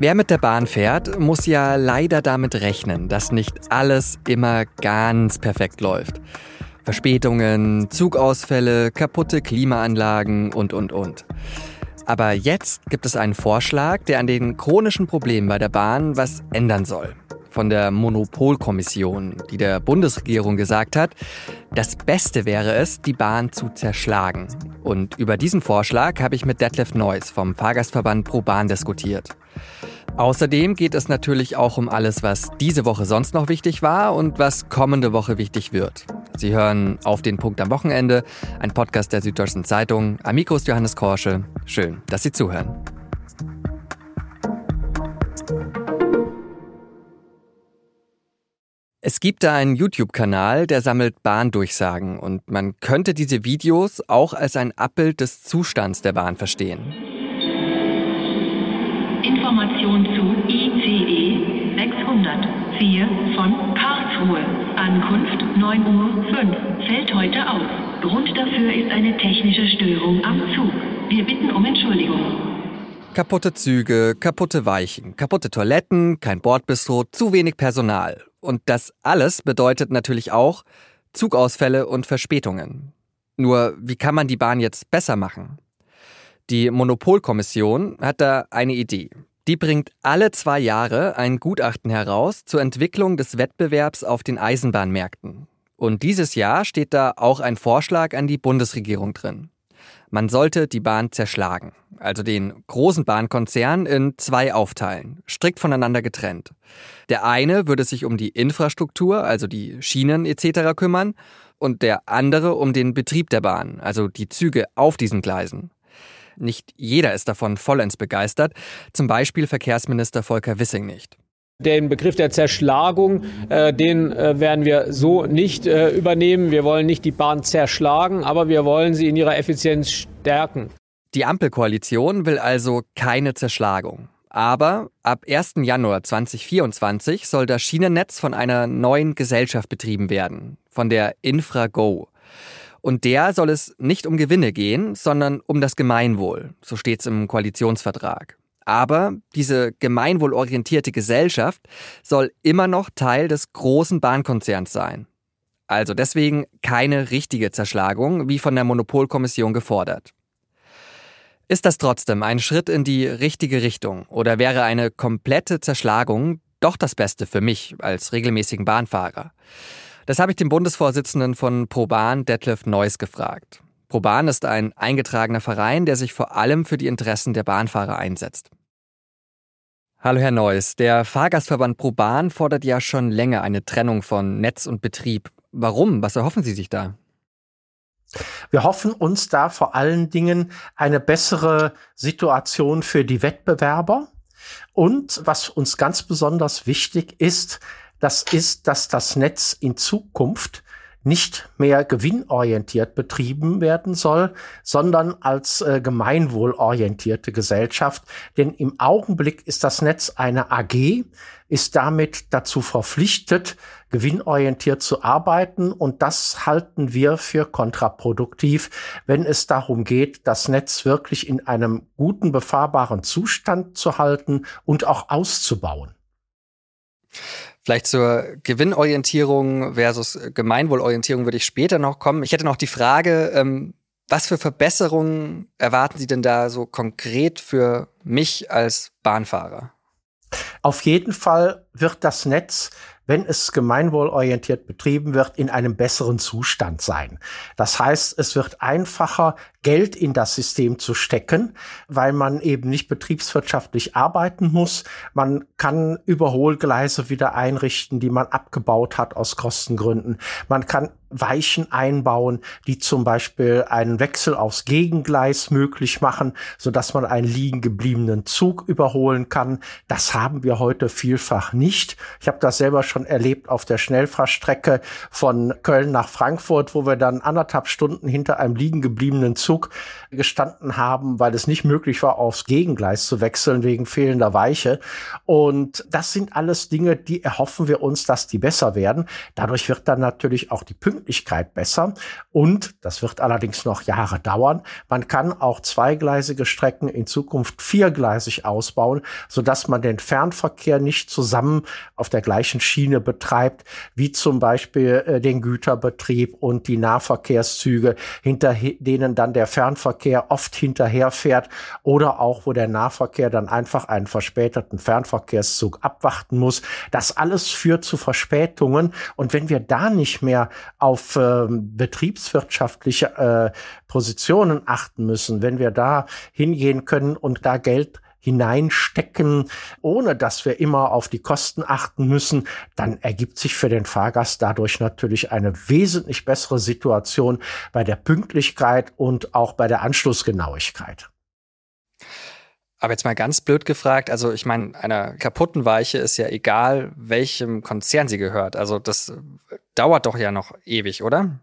Wer mit der Bahn fährt, muss ja leider damit rechnen, dass nicht alles immer ganz perfekt läuft. Verspätungen, Zugausfälle, kaputte Klimaanlagen und, und, und. Aber jetzt gibt es einen Vorschlag, der an den chronischen Problemen bei der Bahn was ändern soll. Von der Monopolkommission, die der Bundesregierung gesagt hat, das Beste wäre es, die Bahn zu zerschlagen. Und über diesen Vorschlag habe ich mit Detlef Neuss vom Fahrgastverband Pro Bahn diskutiert. Außerdem geht es natürlich auch um alles, was diese Woche sonst noch wichtig war und was kommende Woche wichtig wird. Sie hören auf den Punkt am Wochenende, ein Podcast der Süddeutschen Zeitung. Am Johannes Korsche. Schön, dass Sie zuhören. Es gibt da einen YouTube-Kanal, der sammelt Bahndurchsagen und man könnte diese Videos auch als ein Abbild des Zustands der Bahn verstehen. Information zu ICE 604 von Karlsruhe. Ankunft 9.05 Uhr. Fällt heute aus. Grund dafür ist eine technische Störung am Zug. Wir bitten um Entschuldigung. Kaputte Züge, kaputte Weichen, kaputte Toiletten, kein Bordbistro, zu wenig Personal. Und das alles bedeutet natürlich auch Zugausfälle und Verspätungen. Nur, wie kann man die Bahn jetzt besser machen? Die Monopolkommission hat da eine Idee. Die bringt alle zwei Jahre ein Gutachten heraus zur Entwicklung des Wettbewerbs auf den Eisenbahnmärkten. Und dieses Jahr steht da auch ein Vorschlag an die Bundesregierung drin. Man sollte die Bahn zerschlagen, also den großen Bahnkonzern in zwei aufteilen, strikt voneinander getrennt. Der eine würde sich um die Infrastruktur, also die Schienen etc. kümmern, und der andere um den Betrieb der Bahn, also die Züge auf diesen Gleisen. Nicht jeder ist davon vollends begeistert, zum Beispiel Verkehrsminister Volker Wissing nicht. Den Begriff der Zerschlagung, äh, den äh, werden wir so nicht äh, übernehmen. Wir wollen nicht die Bahn zerschlagen, aber wir wollen sie in ihrer Effizienz stärken. Die Ampelkoalition will also keine Zerschlagung. Aber ab 1. Januar 2024 soll das Schienennetz von einer neuen Gesellschaft betrieben werden, von der InfraGo. Und der soll es nicht um Gewinne gehen, sondern um das Gemeinwohl. So steht es im Koalitionsvertrag. Aber diese gemeinwohlorientierte Gesellschaft soll immer noch Teil des großen Bahnkonzerns sein. Also deswegen keine richtige Zerschlagung, wie von der Monopolkommission gefordert. Ist das trotzdem ein Schritt in die richtige Richtung oder wäre eine komplette Zerschlagung doch das Beste für mich als regelmäßigen Bahnfahrer? Das habe ich dem Bundesvorsitzenden von ProBahn, Detlef Neuss, gefragt. ProBahn ist ein eingetragener Verein, der sich vor allem für die Interessen der Bahnfahrer einsetzt. Hallo Herr Neuss, der Fahrgastverband ProBahn fordert ja schon länger eine Trennung von Netz und Betrieb. Warum? Was erhoffen Sie sich da? Wir hoffen uns da vor allen Dingen eine bessere Situation für die Wettbewerber. Und was uns ganz besonders wichtig ist, das ist, dass das Netz in Zukunft nicht mehr gewinnorientiert betrieben werden soll, sondern als äh, gemeinwohlorientierte Gesellschaft. Denn im Augenblick ist das Netz eine AG, ist damit dazu verpflichtet, gewinnorientiert zu arbeiten. Und das halten wir für kontraproduktiv, wenn es darum geht, das Netz wirklich in einem guten, befahrbaren Zustand zu halten und auch auszubauen. Vielleicht zur Gewinnorientierung versus Gemeinwohlorientierung würde ich später noch kommen. Ich hätte noch die Frage, ähm, was für Verbesserungen erwarten Sie denn da so konkret für mich als Bahnfahrer? Auf jeden Fall wird das Netz wenn es gemeinwohlorientiert betrieben wird, in einem besseren Zustand sein. Das heißt, es wird einfacher, Geld in das System zu stecken, weil man eben nicht betriebswirtschaftlich arbeiten muss. Man kann Überholgleise wieder einrichten, die man abgebaut hat aus Kostengründen. Man kann Weichen einbauen, die zum Beispiel einen Wechsel aufs Gegengleis möglich machen, so dass man einen liegen gebliebenen Zug überholen kann. Das haben wir heute vielfach nicht. Ich habe das selber schon erlebt auf der Schnellfahrstrecke von Köln nach Frankfurt, wo wir dann anderthalb Stunden hinter einem liegen gebliebenen Zug gestanden haben, weil es nicht möglich war, aufs Gegengleis zu wechseln wegen fehlender Weiche. Und das sind alles Dinge, die erhoffen wir uns, dass die besser werden. Dadurch wird dann natürlich auch die Pünktlichkeit besser. Und das wird allerdings noch Jahre dauern. Man kann auch zweigleisige Strecken in Zukunft viergleisig ausbauen, sodass man den Fernverkehr nicht zusammen auf der gleichen Schiene betreibt, wie zum Beispiel äh, den Güterbetrieb und die Nahverkehrszüge, hinter denen dann der Fernverkehr oft hinterherfährt oder auch, wo der Nahverkehr dann einfach einen verspäteten Fernverkehrszug abwarten muss. Das alles führt zu Verspätungen. Und wenn wir da nicht mehr auf äh, betriebswirtschaftliche äh, Positionen achten müssen, wenn wir da hingehen können und da Geld hineinstecken, ohne dass wir immer auf die Kosten achten müssen, dann ergibt sich für den Fahrgast dadurch natürlich eine wesentlich bessere Situation bei der Pünktlichkeit und auch bei der Anschlussgenauigkeit. Aber jetzt mal ganz blöd gefragt, also ich meine, einer kaputten Weiche ist ja egal, welchem Konzern sie gehört. Also das dauert doch ja noch ewig, oder?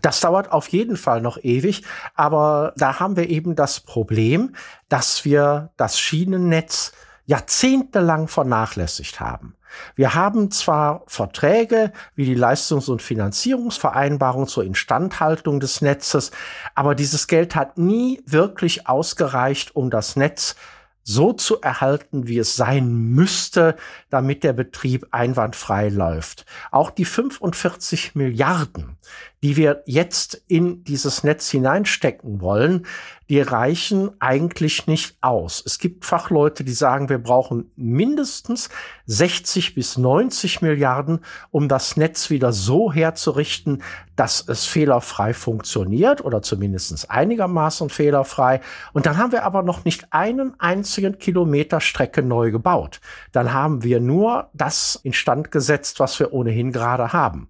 Das dauert auf jeden Fall noch ewig, aber da haben wir eben das Problem, dass wir das Schienennetz jahrzehntelang vernachlässigt haben. Wir haben zwar Verträge wie die Leistungs- und Finanzierungsvereinbarung zur Instandhaltung des Netzes, aber dieses Geld hat nie wirklich ausgereicht, um das Netz so zu erhalten, wie es sein müsste, damit der Betrieb einwandfrei läuft. Auch die 45 Milliarden, die wir jetzt in dieses Netz hineinstecken wollen, die reichen eigentlich nicht aus. Es gibt Fachleute, die sagen, wir brauchen mindestens 60 bis 90 Milliarden, um das Netz wieder so herzurichten, dass es fehlerfrei funktioniert oder zumindest einigermaßen fehlerfrei. Und dann haben wir aber noch nicht einen einzigen Kilometer Strecke neu gebaut. Dann haben wir nur das instand gesetzt, was wir ohnehin gerade haben.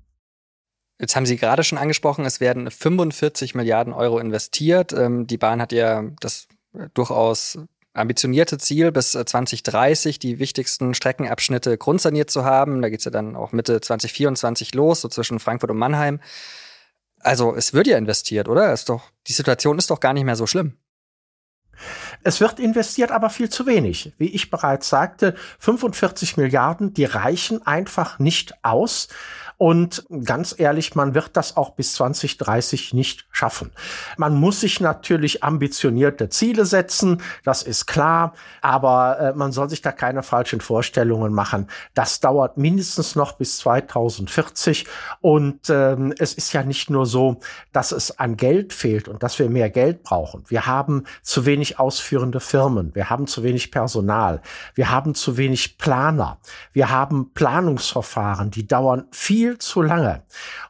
Jetzt haben Sie gerade schon angesprochen, es werden 45 Milliarden Euro investiert. Ähm, die Bahn hat ja das durchaus ambitionierte Ziel, bis 2030 die wichtigsten Streckenabschnitte grundsaniert zu haben. Da geht es ja dann auch Mitte 2024 los, so zwischen Frankfurt und Mannheim. Also es wird ja investiert, oder? Ist doch, die Situation ist doch gar nicht mehr so schlimm. Es wird investiert, aber viel zu wenig. Wie ich bereits sagte, 45 Milliarden, die reichen einfach nicht aus. Und ganz ehrlich, man wird das auch bis 2030 nicht schaffen. Man muss sich natürlich ambitionierte Ziele setzen, das ist klar, aber äh, man soll sich da keine falschen Vorstellungen machen. Das dauert mindestens noch bis 2040 und ähm, es ist ja nicht nur so, dass es an Geld fehlt und dass wir mehr Geld brauchen. Wir haben zu wenig ausführende Firmen, wir haben zu wenig Personal, wir haben zu wenig Planer, wir haben Planungsverfahren, die dauern viel viel zu lange.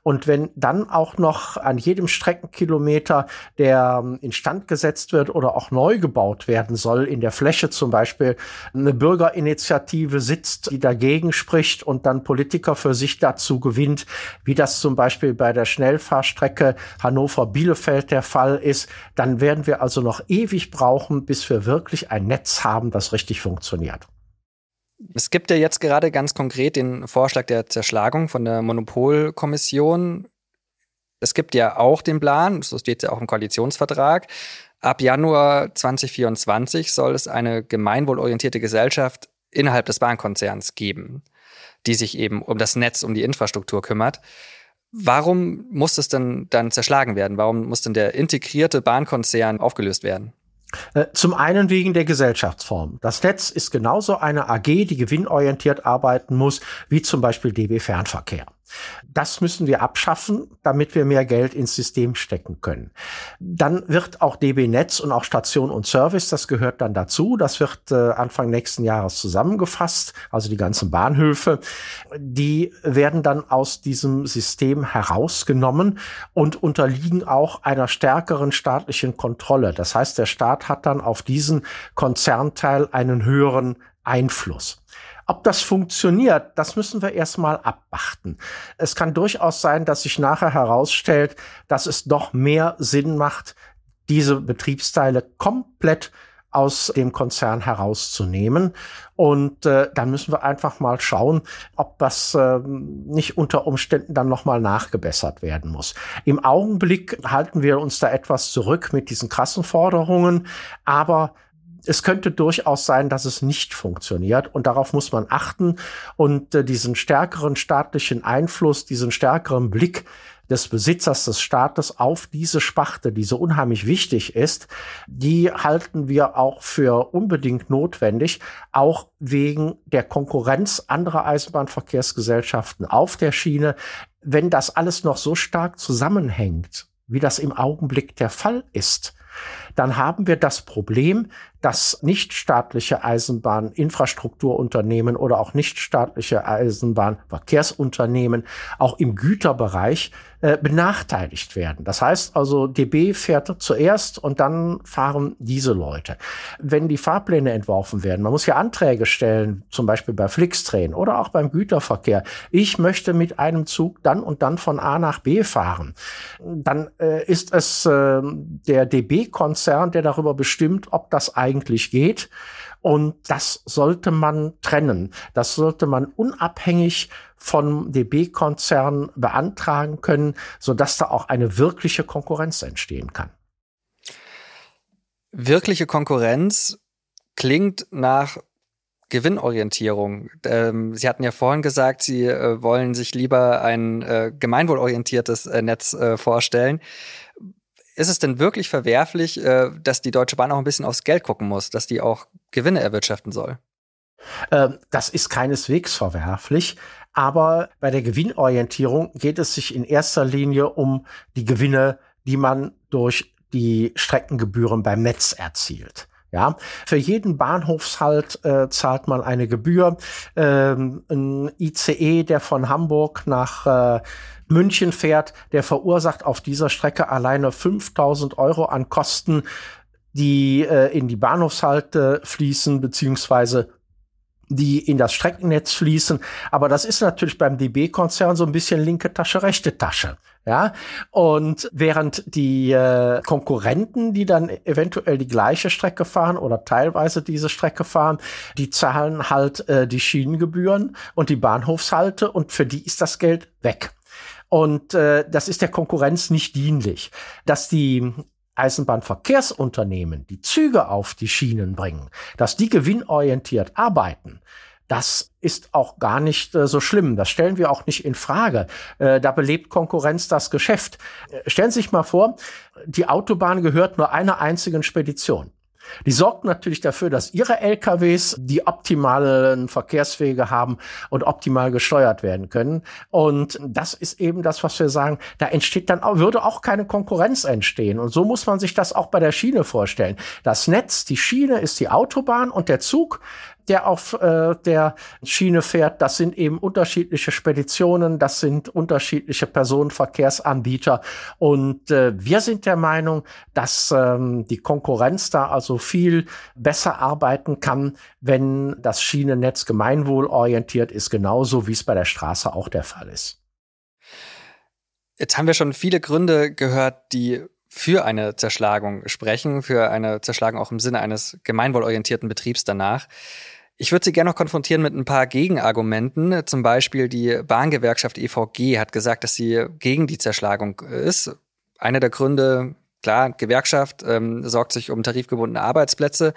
Und wenn dann auch noch an jedem Streckenkilometer, der ähm, instand gesetzt wird oder auch neu gebaut werden soll, in der Fläche zum Beispiel eine Bürgerinitiative sitzt, die dagegen spricht und dann Politiker für sich dazu gewinnt, wie das zum Beispiel bei der Schnellfahrstrecke Hannover-Bielefeld der Fall ist, dann werden wir also noch ewig brauchen, bis wir wirklich ein Netz haben, das richtig funktioniert. Es gibt ja jetzt gerade ganz konkret den Vorschlag der Zerschlagung von der Monopolkommission. Es gibt ja auch den Plan, so steht es ja auch im Koalitionsvertrag, ab Januar 2024 soll es eine gemeinwohlorientierte Gesellschaft innerhalb des Bahnkonzerns geben, die sich eben um das Netz, um die Infrastruktur kümmert. Warum muss es denn dann zerschlagen werden? Warum muss denn der integrierte Bahnkonzern aufgelöst werden? Äh, zum einen wegen der Gesellschaftsform. Das Netz ist genauso eine AG, die gewinnorientiert arbeiten muss, wie zum Beispiel DB Fernverkehr. Das müssen wir abschaffen, damit wir mehr Geld ins System stecken können. Dann wird auch DB Netz und auch Station und Service, das gehört dann dazu. Das wird äh, Anfang nächsten Jahres zusammengefasst, also die ganzen Bahnhöfe. Die werden dann aus diesem System herausgenommen und unterliegen auch einer stärkeren staatlichen Kontrolle. Das heißt, der Staat hat dann auf diesen Konzernteil einen höheren Einfluss. Ob das funktioniert, das müssen wir erstmal abwarten. Es kann durchaus sein, dass sich nachher herausstellt, dass es doch mehr Sinn macht, diese Betriebsteile komplett aus dem Konzern herauszunehmen. Und äh, dann müssen wir einfach mal schauen, ob das äh, nicht unter Umständen dann nochmal nachgebessert werden muss. Im Augenblick halten wir uns da etwas zurück mit diesen krassen Forderungen, aber es könnte durchaus sein, dass es nicht funktioniert und darauf muss man achten und äh, diesen stärkeren staatlichen Einfluss, diesen stärkeren Blick des Besitzers des Staates auf diese Sparte, die so unheimlich wichtig ist, die halten wir auch für unbedingt notwendig, auch wegen der Konkurrenz anderer Eisenbahnverkehrsgesellschaften auf der Schiene. Wenn das alles noch so stark zusammenhängt, wie das im Augenblick der Fall ist, dann haben wir das Problem, dass nichtstaatliche Eisenbahninfrastrukturunternehmen oder auch nichtstaatliche Eisenbahnverkehrsunternehmen auch im Güterbereich äh, benachteiligt werden. Das heißt also, DB fährt zuerst und dann fahren diese Leute. Wenn die Fahrpläne entworfen werden, man muss ja Anträge stellen, zum Beispiel bei Flixtrain oder auch beim Güterverkehr. Ich möchte mit einem Zug dann und dann von A nach B fahren. Dann äh, ist es äh, der DB-Konzern, der darüber bestimmt, ob das eigentlich geht. Und das sollte man trennen. Das sollte man unabhängig von DB-Konzernen beantragen können, sodass da auch eine wirkliche Konkurrenz entstehen kann. Wirkliche Konkurrenz klingt nach Gewinnorientierung. Ähm, Sie hatten ja vorhin gesagt, Sie äh, wollen sich lieber ein äh, gemeinwohlorientiertes äh, Netz äh, vorstellen ist es denn wirklich verwerflich, äh, dass die Deutsche Bahn auch ein bisschen aufs Geld gucken muss, dass die auch Gewinne erwirtschaften soll? Ähm, das ist keineswegs verwerflich. Aber bei der Gewinnorientierung geht es sich in erster Linie um die Gewinne, die man durch die Streckengebühren beim Netz erzielt. Ja, für jeden Bahnhofshalt äh, zahlt man eine Gebühr. Ähm, ein ICE, der von Hamburg nach äh, München fährt, der verursacht auf dieser Strecke alleine 5000 Euro an Kosten, die äh, in die Bahnhofshalte fließen, beziehungsweise die in das Streckennetz fließen. Aber das ist natürlich beim DB-Konzern so ein bisschen linke Tasche, rechte Tasche. Ja, und während die äh, Konkurrenten, die dann eventuell die gleiche Strecke fahren oder teilweise diese Strecke fahren, die zahlen halt äh, die Schienengebühren und die Bahnhofshalte und für die ist das Geld weg. Und äh, das ist der Konkurrenz nicht dienlich. Dass die Eisenbahnverkehrsunternehmen die Züge auf die Schienen bringen, dass die gewinnorientiert arbeiten, das ist auch gar nicht äh, so schlimm. Das stellen wir auch nicht in Frage. Äh, da belebt Konkurrenz das Geschäft. Äh, stellen Sie sich mal vor, die Autobahn gehört nur einer einzigen Spedition. Die sorgt natürlich dafür, dass ihre LKWs die optimalen Verkehrswege haben und optimal gesteuert werden können. Und das ist eben das, was wir sagen. Da entsteht dann auch, würde auch keine Konkurrenz entstehen. Und so muss man sich das auch bei der Schiene vorstellen. Das Netz, die Schiene ist die Autobahn und der Zug der auf äh, der Schiene fährt. Das sind eben unterschiedliche Speditionen, das sind unterschiedliche Personenverkehrsanbieter. Und äh, wir sind der Meinung, dass ähm, die Konkurrenz da also viel besser arbeiten kann, wenn das Schienennetz gemeinwohlorientiert ist, genauso wie es bei der Straße auch der Fall ist. Jetzt haben wir schon viele Gründe gehört, die für eine Zerschlagung sprechen, für eine Zerschlagung auch im Sinne eines gemeinwohlorientierten Betriebs danach. Ich würde Sie gerne noch konfrontieren mit ein paar Gegenargumenten. Zum Beispiel die Bahngewerkschaft EVG hat gesagt, dass sie gegen die Zerschlagung ist. Einer der Gründe, klar, Gewerkschaft ähm, sorgt sich um tarifgebundene Arbeitsplätze.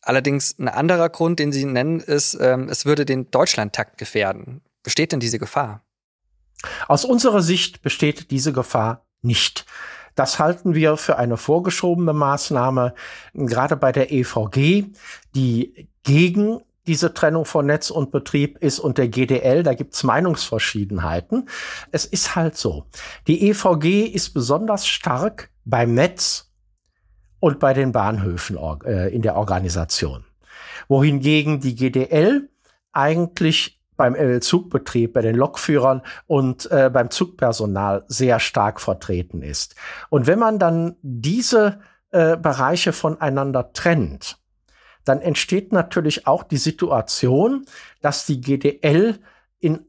Allerdings ein anderer Grund, den Sie nennen, ist, ähm, es würde den Deutschlandtakt gefährden. Besteht denn diese Gefahr? Aus unserer Sicht besteht diese Gefahr nicht. Das halten wir für eine vorgeschobene Maßnahme, gerade bei der EVG, die gegen diese Trennung von Netz und Betrieb ist und der GDL, da gibt's Meinungsverschiedenheiten. Es ist halt so. Die EVG ist besonders stark beim Netz und bei den Bahnhöfen äh, in der Organisation. Wohingegen die GDL eigentlich beim Zugbetrieb, bei den Lokführern und äh, beim Zugpersonal sehr stark vertreten ist. Und wenn man dann diese äh, Bereiche voneinander trennt, dann entsteht natürlich auch die Situation, dass die GDL in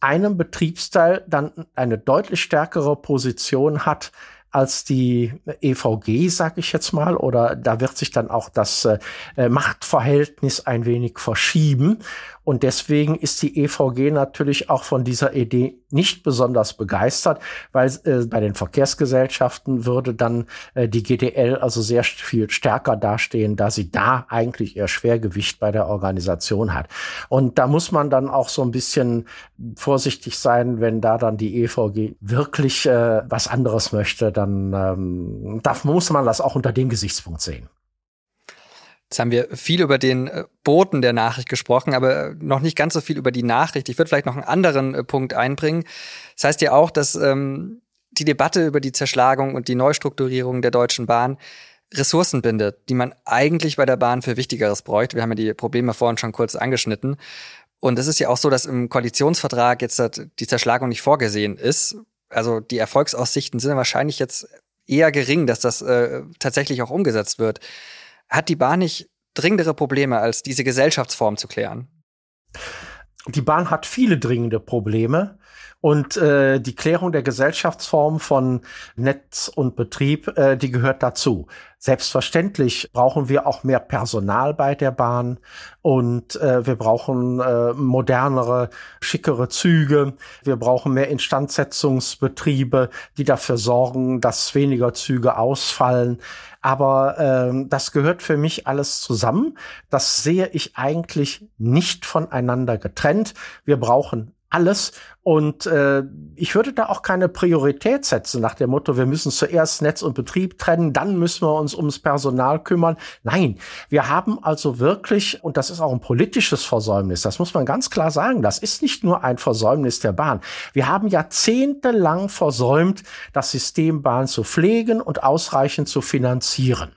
einem Betriebsteil dann eine deutlich stärkere Position hat als die EVG, sag ich jetzt mal, oder da wird sich dann auch das äh, Machtverhältnis ein wenig verschieben. Und deswegen ist die EVG natürlich auch von dieser Idee nicht besonders begeistert, weil äh, bei den Verkehrsgesellschaften würde dann äh, die GDL also sehr viel stärker dastehen, da sie da eigentlich ihr Schwergewicht bei der Organisation hat. Und da muss man dann auch so ein bisschen vorsichtig sein, wenn da dann die EVG wirklich äh, was anderes möchte, dann ähm, darf, muss man das auch unter dem Gesichtspunkt sehen. Jetzt haben wir viel über den äh, Boten der Nachricht gesprochen, aber noch nicht ganz so viel über die Nachricht. Ich würde vielleicht noch einen anderen äh, Punkt einbringen. Das heißt ja auch, dass ähm, die Debatte über die Zerschlagung und die Neustrukturierung der Deutschen Bahn Ressourcen bindet, die man eigentlich bei der Bahn für Wichtigeres bräuchte. Wir haben ja die Probleme vorhin schon kurz angeschnitten. Und es ist ja auch so, dass im Koalitionsvertrag jetzt die Zerschlagung nicht vorgesehen ist. Also die Erfolgsaussichten sind wahrscheinlich jetzt eher gering, dass das äh, tatsächlich auch umgesetzt wird. Hat die Bahn nicht dringendere Probleme, als diese Gesellschaftsform zu klären? Die Bahn hat viele dringende Probleme. Und äh, die Klärung der Gesellschaftsform von Netz und Betrieb, äh, die gehört dazu. Selbstverständlich brauchen wir auch mehr Personal bei der Bahn und äh, wir brauchen äh, modernere, schickere Züge. Wir brauchen mehr Instandsetzungsbetriebe, die dafür sorgen, dass weniger Züge ausfallen. Aber äh, das gehört für mich alles zusammen. Das sehe ich eigentlich nicht voneinander getrennt. Wir brauchen alles. Und äh, ich würde da auch keine Priorität setzen nach dem Motto, wir müssen zuerst Netz und Betrieb trennen, dann müssen wir uns ums Personal kümmern. Nein, wir haben also wirklich, und das ist auch ein politisches Versäumnis, das muss man ganz klar sagen, das ist nicht nur ein Versäumnis der Bahn. Wir haben jahrzehntelang versäumt, das System Bahn zu pflegen und ausreichend zu finanzieren.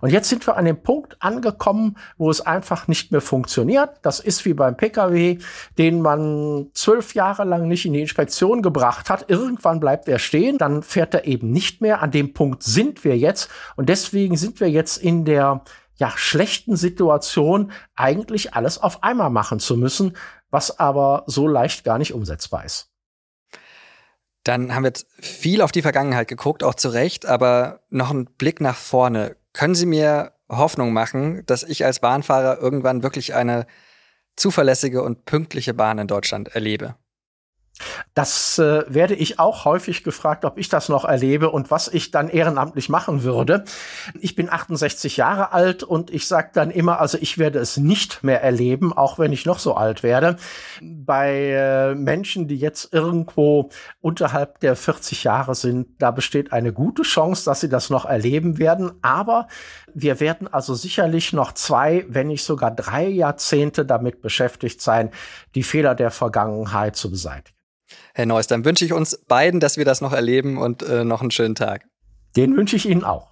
Und jetzt sind wir an dem Punkt angekommen, wo es einfach nicht mehr funktioniert. Das ist wie beim Pkw, den man zwölf Jahre lang nicht in die Inspektion gebracht hat. Irgendwann bleibt er stehen, dann fährt er eben nicht mehr. An dem Punkt sind wir jetzt. Und deswegen sind wir jetzt in der ja, schlechten Situation, eigentlich alles auf einmal machen zu müssen, was aber so leicht gar nicht umsetzbar ist. Dann haben wir jetzt viel auf die Vergangenheit geguckt, auch zu Recht, aber noch ein Blick nach vorne. Können Sie mir Hoffnung machen, dass ich als Bahnfahrer irgendwann wirklich eine zuverlässige und pünktliche Bahn in Deutschland erlebe? Das äh, werde ich auch häufig gefragt, ob ich das noch erlebe und was ich dann ehrenamtlich machen würde. Ich bin 68 Jahre alt und ich sage dann immer, also ich werde es nicht mehr erleben, auch wenn ich noch so alt werde. Bei äh, Menschen, die jetzt irgendwo unterhalb der 40 Jahre sind, da besteht eine gute Chance, dass sie das noch erleben werden. Aber wir werden also sicherlich noch zwei, wenn nicht sogar drei Jahrzehnte damit beschäftigt sein, die Fehler der Vergangenheit zu beseitigen. Herr Neuss, dann wünsche ich uns beiden, dass wir das noch erleben und äh, noch einen schönen Tag. Den wünsche ich Ihnen auch.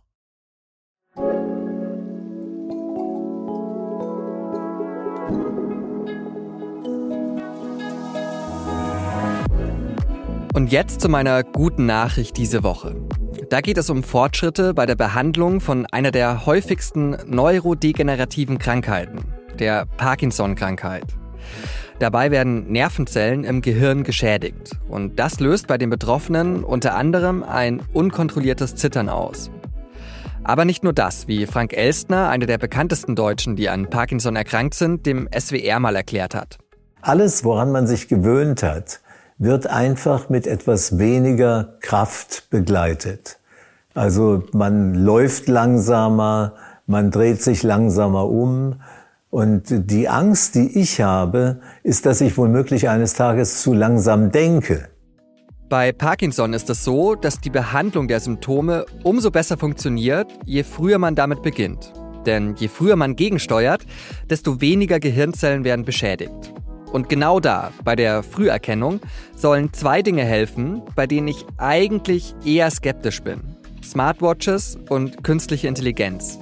Und jetzt zu meiner guten Nachricht diese Woche. Da geht es um Fortschritte bei der Behandlung von einer der häufigsten neurodegenerativen Krankheiten, der Parkinson-Krankheit. Dabei werden Nervenzellen im Gehirn geschädigt und das löst bei den Betroffenen unter anderem ein unkontrolliertes Zittern aus. Aber nicht nur das, wie Frank Elstner, einer der bekanntesten Deutschen, die an Parkinson erkrankt sind, dem SWR mal erklärt hat. Alles, woran man sich gewöhnt hat, wird einfach mit etwas weniger Kraft begleitet. Also man läuft langsamer, man dreht sich langsamer um, und die Angst, die ich habe, ist, dass ich womöglich eines Tages zu langsam denke. Bei Parkinson ist es so, dass die Behandlung der Symptome umso besser funktioniert, je früher man damit beginnt. Denn je früher man gegensteuert, desto weniger Gehirnzellen werden beschädigt. Und genau da, bei der Früherkennung, sollen zwei Dinge helfen, bei denen ich eigentlich eher skeptisch bin. Smartwatches und künstliche Intelligenz.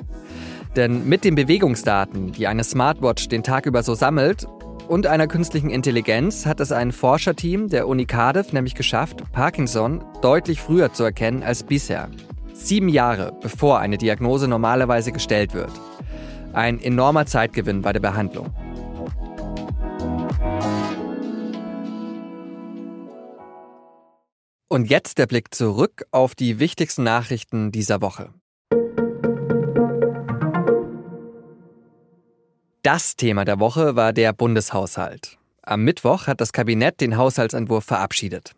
Denn mit den Bewegungsdaten, die eine Smartwatch den Tag über so sammelt, und einer künstlichen Intelligenz hat es ein Forscherteam der Uni Cardiff nämlich geschafft, Parkinson deutlich früher zu erkennen als bisher. Sieben Jahre bevor eine Diagnose normalerweise gestellt wird. Ein enormer Zeitgewinn bei der Behandlung. Und jetzt der Blick zurück auf die wichtigsten Nachrichten dieser Woche. Das Thema der Woche war der Bundeshaushalt. Am Mittwoch hat das Kabinett den Haushaltsentwurf verabschiedet.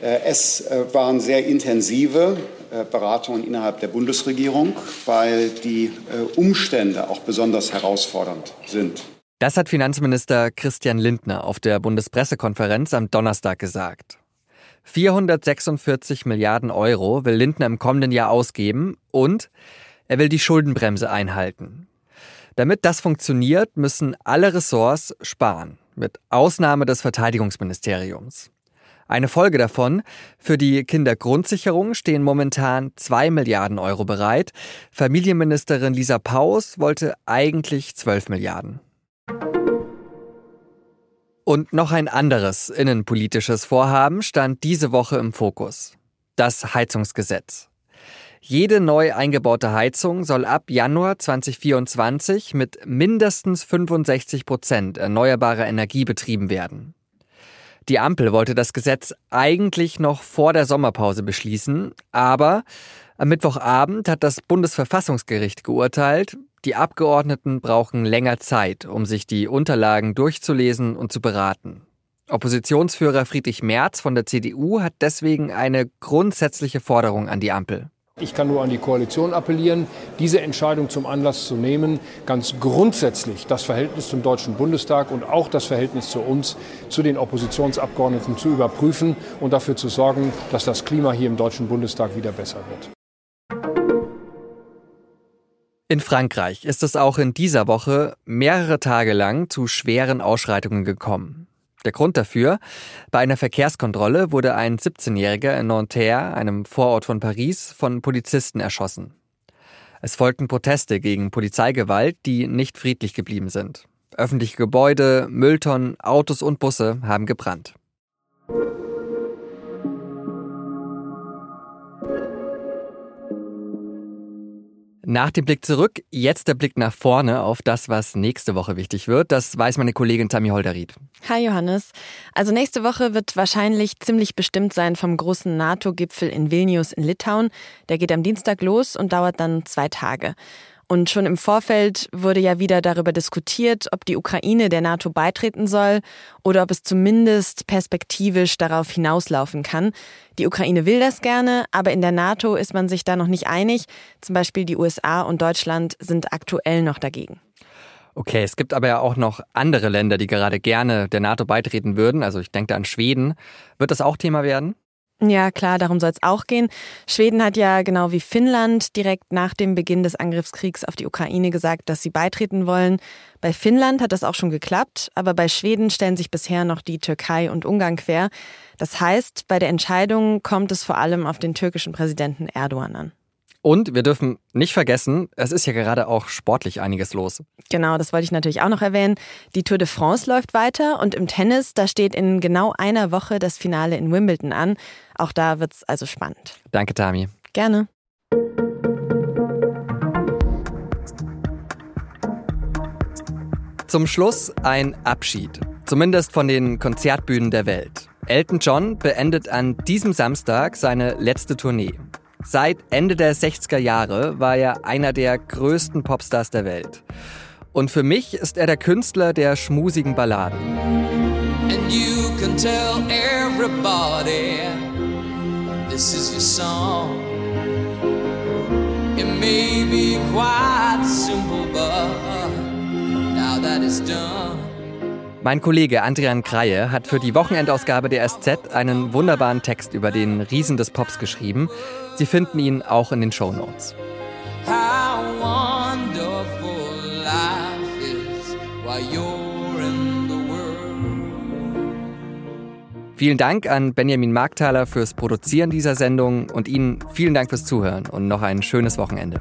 Äh, es äh, waren sehr intensive äh, Beratungen innerhalb der Bundesregierung, weil die Umstände auch besonders herausfordernd sind. Das hat Finanzminister Christian Lindner auf der Bundespressekonferenz am Donnerstag gesagt. 446 Milliarden Euro will Lindner im kommenden Jahr ausgeben und er will die Schuldenbremse einhalten. Damit das funktioniert, müssen alle Ressorts sparen, mit Ausnahme des Verteidigungsministeriums. Eine Folge davon, für die Kindergrundsicherung stehen momentan 2 Milliarden Euro bereit. Familienministerin Lisa Paus wollte eigentlich 12 Milliarden. Und noch ein anderes innenpolitisches Vorhaben stand diese Woche im Fokus. Das Heizungsgesetz. Jede neu eingebaute Heizung soll ab Januar 2024 mit mindestens 65 Prozent erneuerbarer Energie betrieben werden. Die Ampel wollte das Gesetz eigentlich noch vor der Sommerpause beschließen, aber am Mittwochabend hat das Bundesverfassungsgericht geurteilt, die Abgeordneten brauchen länger Zeit, um sich die Unterlagen durchzulesen und zu beraten. Oppositionsführer Friedrich Merz von der CDU hat deswegen eine grundsätzliche Forderung an die Ampel. Ich kann nur an die Koalition appellieren, diese Entscheidung zum Anlass zu nehmen, ganz grundsätzlich das Verhältnis zum Deutschen Bundestag und auch das Verhältnis zu uns, zu den Oppositionsabgeordneten zu überprüfen und dafür zu sorgen, dass das Klima hier im Deutschen Bundestag wieder besser wird. In Frankreich ist es auch in dieser Woche mehrere Tage lang zu schweren Ausschreitungen gekommen. Der Grund dafür? Bei einer Verkehrskontrolle wurde ein 17-Jähriger in Nanterre, einem Vorort von Paris, von Polizisten erschossen. Es folgten Proteste gegen Polizeigewalt, die nicht friedlich geblieben sind. Öffentliche Gebäude, Mülltonnen, Autos und Busse haben gebrannt. Nach dem Blick zurück, jetzt der Blick nach vorne auf das, was nächste Woche wichtig wird. Das weiß meine Kollegin Tammy Holderried. Hi Johannes. Also nächste Woche wird wahrscheinlich ziemlich bestimmt sein vom großen NATO-Gipfel in Vilnius in Litauen. Der geht am Dienstag los und dauert dann zwei Tage. Und schon im Vorfeld wurde ja wieder darüber diskutiert, ob die Ukraine der NATO beitreten soll oder ob es zumindest perspektivisch darauf hinauslaufen kann. Die Ukraine will das gerne, aber in der NATO ist man sich da noch nicht einig. Zum Beispiel die USA und Deutschland sind aktuell noch dagegen. Okay, es gibt aber ja auch noch andere Länder, die gerade gerne der NATO beitreten würden. Also ich denke da an Schweden. Wird das auch Thema werden? Ja, klar, darum soll es auch gehen. Schweden hat ja genau wie Finnland direkt nach dem Beginn des Angriffskriegs auf die Ukraine gesagt, dass sie beitreten wollen. Bei Finnland hat das auch schon geklappt, aber bei Schweden stellen sich bisher noch die Türkei und Ungarn quer. Das heißt, bei der Entscheidung kommt es vor allem auf den türkischen Präsidenten Erdogan an. Und wir dürfen nicht vergessen, es ist ja gerade auch sportlich einiges los. Genau, das wollte ich natürlich auch noch erwähnen. Die Tour de France läuft weiter und im Tennis, da steht in genau einer Woche das Finale in Wimbledon an. Auch da wird es also spannend. Danke, Tami. Gerne. Zum Schluss ein Abschied, zumindest von den Konzertbühnen der Welt. Elton John beendet an diesem Samstag seine letzte Tournee. Seit Ende der 60er Jahre war er einer der größten Popstars der Welt. Und für mich ist er der Künstler der schmusigen Balladen. And you can tell everybody this is your song. It may be quite simple, but now that it's done. Mein Kollege Adrian Kreie hat für die Wochenendausgabe der SZ einen wunderbaren Text über den Riesen des Pops geschrieben. Sie finden ihn auch in den Show Notes. Vielen Dank an Benjamin Markthaler fürs Produzieren dieser Sendung und Ihnen vielen Dank fürs Zuhören und noch ein schönes Wochenende.